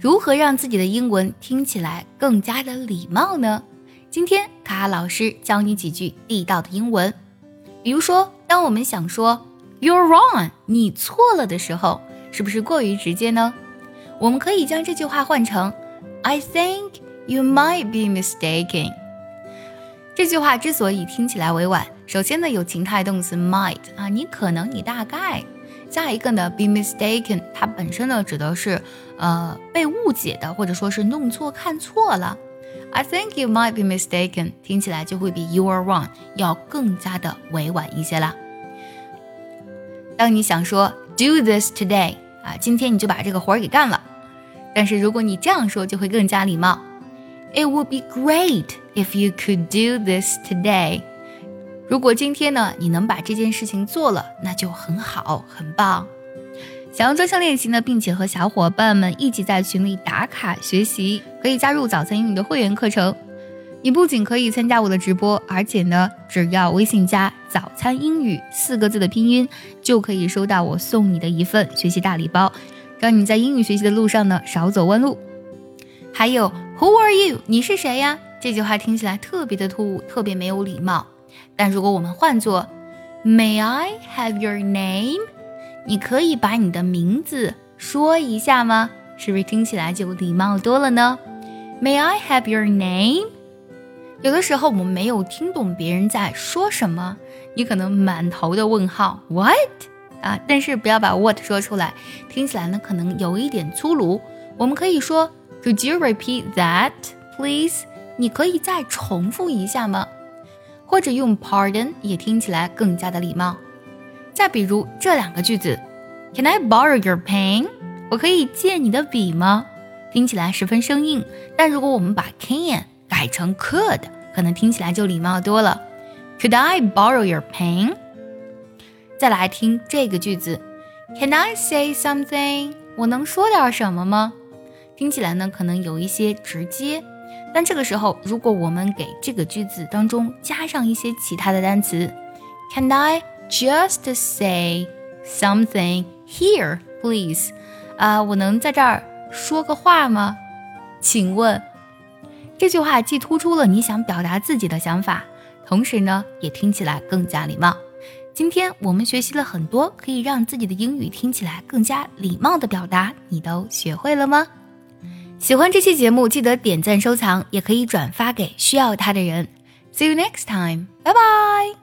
如何让自己的英文听起来更加的礼貌呢？今天卡卡老师教你几句地道的英文。比如说，当我们想说 "You're wrong"，你错了的时候，是不是过于直接呢？我们可以将这句话换成 "I think you might be mistaken"。这句话之所以听起来委婉，首先呢有情态动词 might 啊，你可能，你大概。下一个呢，be mistaken，它本身呢指的是，呃，被误解的，或者说是弄错、看错了。I think you might be mistaken，听起来就会比 you are wrong 要更加的委婉一些啦。当你想说 do this today，啊，今天你就把这个活儿给干了。但是如果你这样说，就会更加礼貌。It would be great if you could do this today。如果今天呢，你能把这件事情做了，那就很好，很棒。想要专项练习呢，并且和小伙伴们一起在群里打卡学习，可以加入早餐英语的会员课程。你不仅可以参加我的直播，而且呢，只要微信加“早餐英语”四个字的拼音，就可以收到我送你的一份学习大礼包，让你在英语学习的路上呢少走弯路。还有，Who are you？你是谁呀？这句话听起来特别的突兀，特别没有礼貌。但如果我们换作 May I have your name？你可以把你的名字说一下吗？是不是听起来就礼貌多了呢？May I have your name？有的时候我们没有听懂别人在说什么，你可能满头的问号，What？啊，但是不要把 What 说出来，听起来呢可能有一点粗鲁。我们可以说 Could you repeat that, please？你可以再重复一下吗？或者用 pardon 也听起来更加的礼貌。再比如这两个句子，Can I borrow your pen？我可以借你的笔吗？听起来十分生硬。但如果我们把 can 改成 could，可能听起来就礼貌多了。Could I borrow your pen？再来听这个句子，Can I say something？我能说点什么吗？听起来呢，可能有一些直接。但这个时候，如果我们给这个句子当中加上一些其他的单词，Can I just say something here, please？啊，我能在这儿说个话吗？请问，这句话既突出了你想表达自己的想法，同时呢，也听起来更加礼貌。今天我们学习了很多可以让自己的英语听起来更加礼貌的表达，你都学会了吗？喜欢这期节目，记得点赞收藏，也可以转发给需要它的人。See you next time，拜拜。